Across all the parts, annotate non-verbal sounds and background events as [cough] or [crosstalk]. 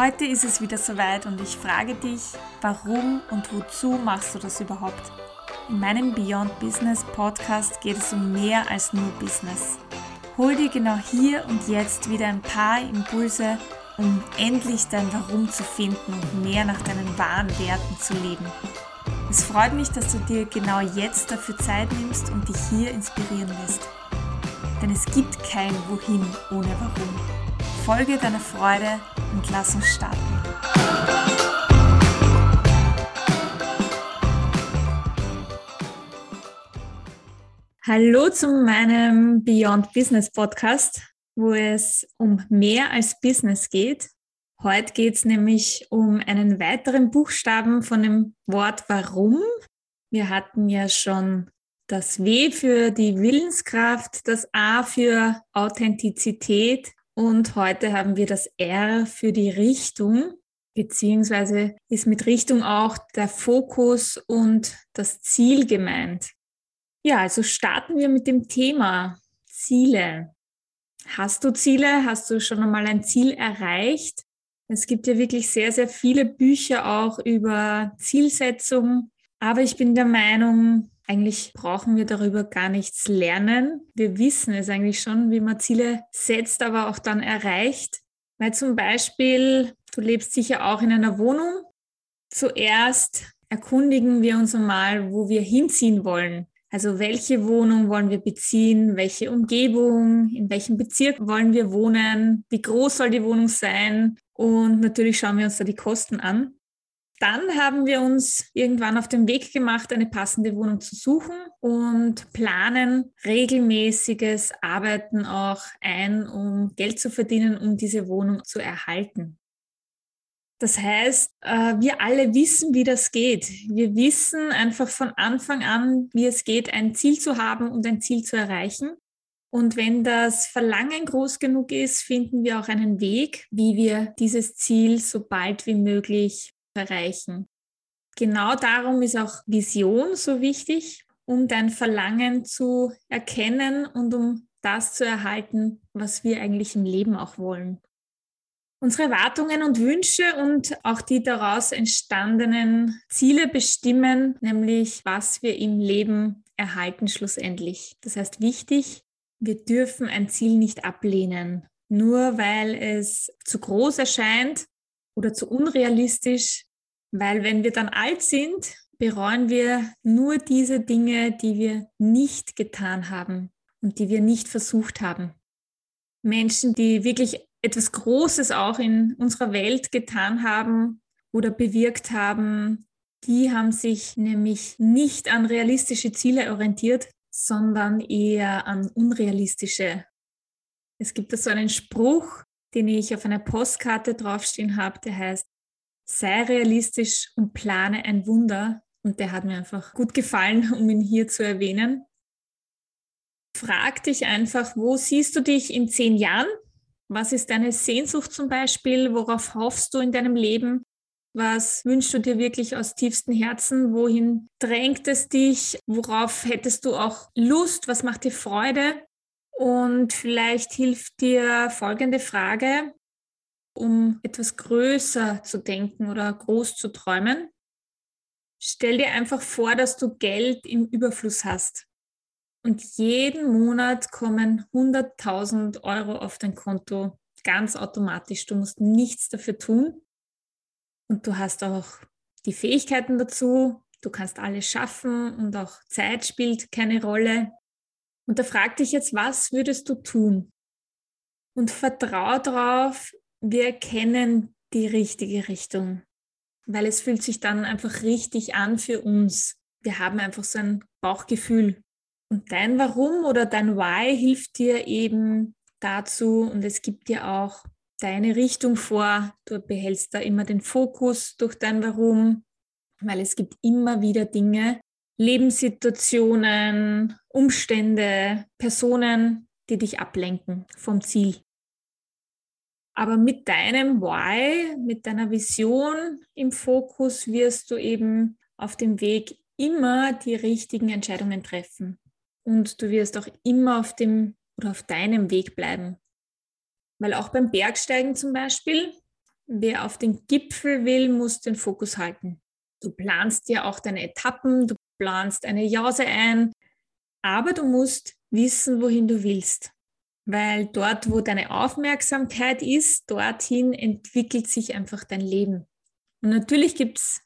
Heute ist es wieder soweit und ich frage dich, warum und wozu machst du das überhaupt? In meinem Beyond Business Podcast geht es um mehr als nur Business. Hol dir genau hier und jetzt wieder ein paar Impulse, um endlich dein Warum zu finden und mehr nach deinen wahren Werten zu leben. Es freut mich, dass du dir genau jetzt dafür Zeit nimmst und dich hier inspirieren lässt. Denn es gibt kein Wohin ohne Warum. Folge deiner Freude und lass uns starten. Hallo zu meinem Beyond Business Podcast, wo es um mehr als Business geht. Heute geht es nämlich um einen weiteren Buchstaben von dem Wort Warum. Wir hatten ja schon das W für die Willenskraft, das A für Authentizität und heute haben wir das R für die Richtung, beziehungsweise ist mit Richtung auch der Fokus und das Ziel gemeint. Ja, also starten wir mit dem Thema Ziele. Hast du Ziele? Hast du schon einmal ein Ziel erreicht? Es gibt ja wirklich sehr, sehr viele Bücher auch über Zielsetzung. Aber ich bin der Meinung, eigentlich brauchen wir darüber gar nichts lernen. Wir wissen es eigentlich schon, wie man Ziele setzt, aber auch dann erreicht. Weil zum Beispiel, du lebst sicher auch in einer Wohnung. Zuerst erkundigen wir uns einmal, wo wir hinziehen wollen. Also welche Wohnung wollen wir beziehen, welche Umgebung, in welchem Bezirk wollen wir wohnen, wie groß soll die Wohnung sein und natürlich schauen wir uns da die Kosten an. Dann haben wir uns irgendwann auf den Weg gemacht, eine passende Wohnung zu suchen und planen regelmäßiges Arbeiten auch ein, um Geld zu verdienen, um diese Wohnung zu erhalten. Das heißt, äh, wir alle wissen, wie das geht. Wir wissen einfach von Anfang an, wie es geht, ein Ziel zu haben und ein Ziel zu erreichen. Und wenn das Verlangen groß genug ist, finden wir auch einen Weg, wie wir dieses Ziel so bald wie möglich erreichen. Genau darum ist auch Vision so wichtig, um dein Verlangen zu erkennen und um das zu erhalten, was wir eigentlich im Leben auch wollen. Unsere Erwartungen und Wünsche und auch die daraus entstandenen Ziele bestimmen, nämlich was wir im Leben erhalten schlussendlich. Das heißt wichtig, wir dürfen ein Ziel nicht ablehnen, nur weil es zu groß erscheint oder zu unrealistisch, weil wenn wir dann alt sind, bereuen wir nur diese Dinge, die wir nicht getan haben und die wir nicht versucht haben. Menschen, die wirklich etwas Großes auch in unserer Welt getan haben oder bewirkt haben, die haben sich nämlich nicht an realistische Ziele orientiert, sondern eher an unrealistische. Es gibt da so einen Spruch, den ich auf einer Postkarte draufstehen habe, der heißt, sei realistisch und plane ein Wunder. Und der hat mir einfach gut gefallen, [laughs] um ihn hier zu erwähnen. Frag dich einfach, wo siehst du dich in zehn Jahren? Was ist deine Sehnsucht zum Beispiel? Worauf hoffst du in deinem Leben? Was wünschst du dir wirklich aus tiefstem Herzen? Wohin drängt es dich? Worauf hättest du auch Lust? Was macht dir Freude? Und vielleicht hilft dir folgende Frage, um etwas größer zu denken oder groß zu träumen. Stell dir einfach vor, dass du Geld im Überfluss hast. Und jeden Monat kommen 100.000 Euro auf dein Konto ganz automatisch. Du musst nichts dafür tun. Und du hast auch die Fähigkeiten dazu. Du kannst alles schaffen und auch Zeit spielt keine Rolle. Und da frag dich jetzt, was würdest du tun? Und vertrau darauf, wir erkennen die richtige Richtung, weil es fühlt sich dann einfach richtig an für uns. Wir haben einfach so ein Bauchgefühl. Und dein Warum oder dein Why hilft dir eben dazu und es gibt dir auch deine Richtung vor. Du behältst da immer den Fokus durch dein Warum, weil es gibt immer wieder Dinge, Lebenssituationen, Umstände, Personen, die dich ablenken vom Ziel. Aber mit deinem Why, mit deiner Vision im Fokus wirst du eben auf dem Weg immer die richtigen Entscheidungen treffen und du wirst auch immer auf dem oder auf deinem Weg bleiben. Weil auch beim Bergsteigen zum Beispiel, wer auf den Gipfel will, muss den Fokus halten. Du planst dir auch deine Etappen, du planst eine Jause ein, aber du musst wissen, wohin du willst. Weil dort, wo deine Aufmerksamkeit ist, dorthin entwickelt sich einfach dein Leben. Und natürlich gibt es,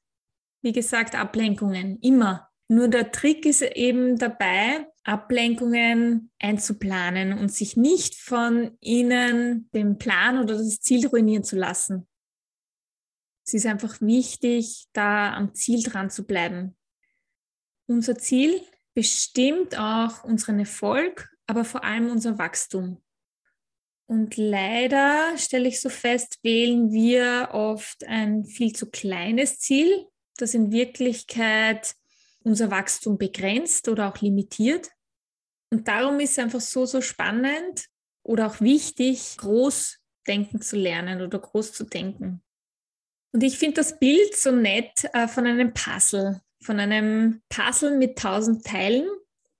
wie gesagt, Ablenkungen, immer. Nur der Trick ist eben dabei, Ablenkungen einzuplanen und sich nicht von ihnen den Plan oder das Ziel ruinieren zu lassen. Es ist einfach wichtig, da am Ziel dran zu bleiben. Unser Ziel bestimmt auch unseren Erfolg, aber vor allem unser Wachstum. Und leider stelle ich so fest, wählen wir oft ein viel zu kleines Ziel, das in Wirklichkeit unser Wachstum begrenzt oder auch limitiert. Und darum ist es einfach so, so spannend oder auch wichtig, groß denken zu lernen oder groß zu denken. Und ich finde das Bild so nett äh, von einem Puzzle, von einem Puzzle mit tausend Teilen.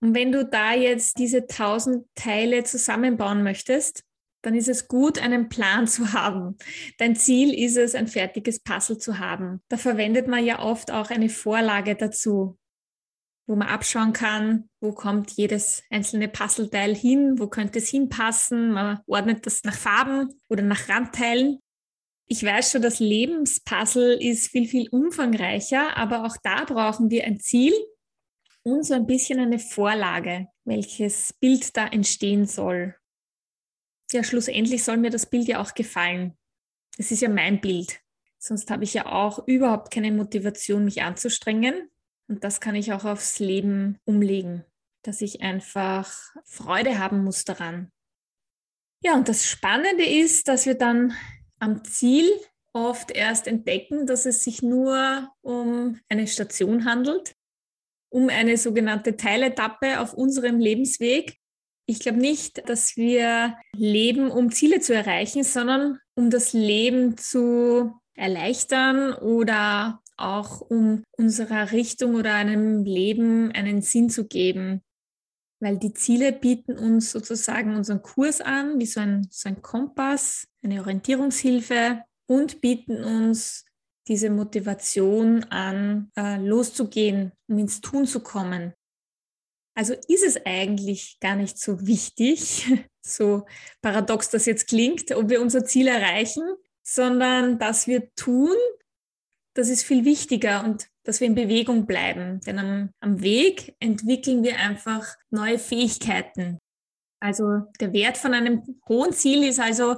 Und wenn du da jetzt diese tausend Teile zusammenbauen möchtest, dann ist es gut, einen Plan [laughs] zu haben. Dein Ziel ist es, ein fertiges Puzzle zu haben. Da verwendet man ja oft auch eine Vorlage dazu, wo man abschauen kann, wo kommt jedes einzelne Puzzleteil hin, wo könnte es hinpassen. Man ordnet das nach Farben oder nach Randteilen. Ich weiß schon, das Lebenspuzzle ist viel, viel umfangreicher, aber auch da brauchen wir ein Ziel und so ein bisschen eine Vorlage, welches Bild da entstehen soll. Ja, schlussendlich soll mir das Bild ja auch gefallen. Es ist ja mein Bild. Sonst habe ich ja auch überhaupt keine Motivation, mich anzustrengen. Und das kann ich auch aufs Leben umlegen, dass ich einfach Freude haben muss daran. Ja, und das Spannende ist, dass wir dann am Ziel oft erst entdecken, dass es sich nur um eine Station handelt, um eine sogenannte Teiletappe auf unserem Lebensweg. Ich glaube nicht, dass wir leben, um Ziele zu erreichen, sondern um das Leben zu erleichtern oder auch um unserer Richtung oder einem Leben einen Sinn zu geben. Weil die Ziele bieten uns sozusagen unseren Kurs an, wie so ein, so ein Kompass, eine Orientierungshilfe und bieten uns diese Motivation an, äh, loszugehen, um ins Tun zu kommen. Also ist es eigentlich gar nicht so wichtig, [laughs] so paradox das jetzt klingt, ob wir unser Ziel erreichen, sondern dass wir tun, das ist viel wichtiger und dass wir in Bewegung bleiben. Denn am, am Weg entwickeln wir einfach neue Fähigkeiten. Also der Wert von einem hohen Ziel ist also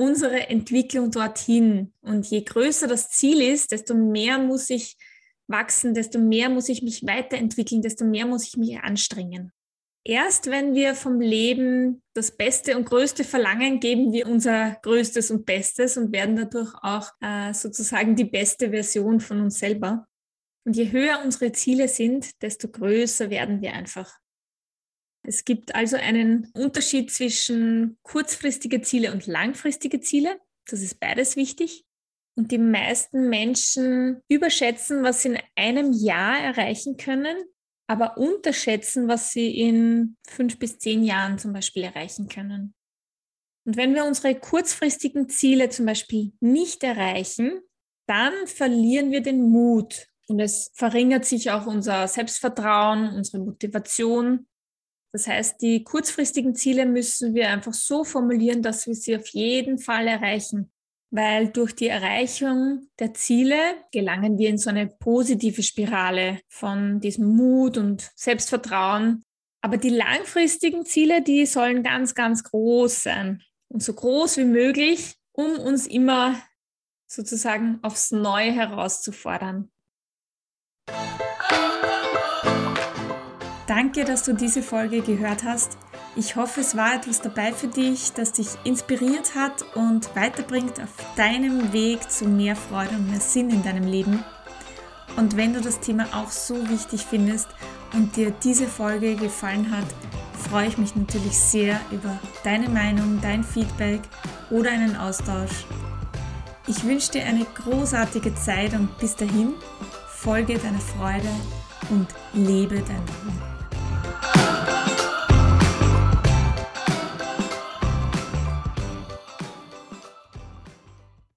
unsere Entwicklung dorthin. Und je größer das Ziel ist, desto mehr muss ich wachsen, desto mehr muss ich mich weiterentwickeln, desto mehr muss ich mich anstrengen. Erst wenn wir vom Leben das Beste und Größte verlangen, geben wir unser Größtes und Bestes und werden dadurch auch äh, sozusagen die beste Version von uns selber. Und je höher unsere Ziele sind, desto größer werden wir einfach. Es gibt also einen Unterschied zwischen kurzfristige Ziele und langfristige Ziele. Das ist beides wichtig. Und die meisten Menschen überschätzen, was sie in einem Jahr erreichen können, aber unterschätzen, was sie in fünf bis zehn Jahren zum Beispiel erreichen können. Und wenn wir unsere kurzfristigen Ziele zum Beispiel nicht erreichen, dann verlieren wir den Mut und es verringert sich auch unser Selbstvertrauen, unsere Motivation das heißt, die kurzfristigen Ziele müssen wir einfach so formulieren, dass wir sie auf jeden Fall erreichen. Weil durch die Erreichung der Ziele gelangen wir in so eine positive Spirale von diesem Mut und Selbstvertrauen. Aber die langfristigen Ziele, die sollen ganz, ganz groß sein und so groß wie möglich, um uns immer sozusagen aufs Neue herauszufordern. Danke, dass du diese Folge gehört hast. Ich hoffe, es war etwas dabei für dich, das dich inspiriert hat und weiterbringt auf deinem Weg zu mehr Freude und mehr Sinn in deinem Leben. Und wenn du das Thema auch so wichtig findest und dir diese Folge gefallen hat, freue ich mich natürlich sehr über deine Meinung, dein Feedback oder einen Austausch. Ich wünsche dir eine großartige Zeit und bis dahin folge deiner Freude und lebe dein Leben.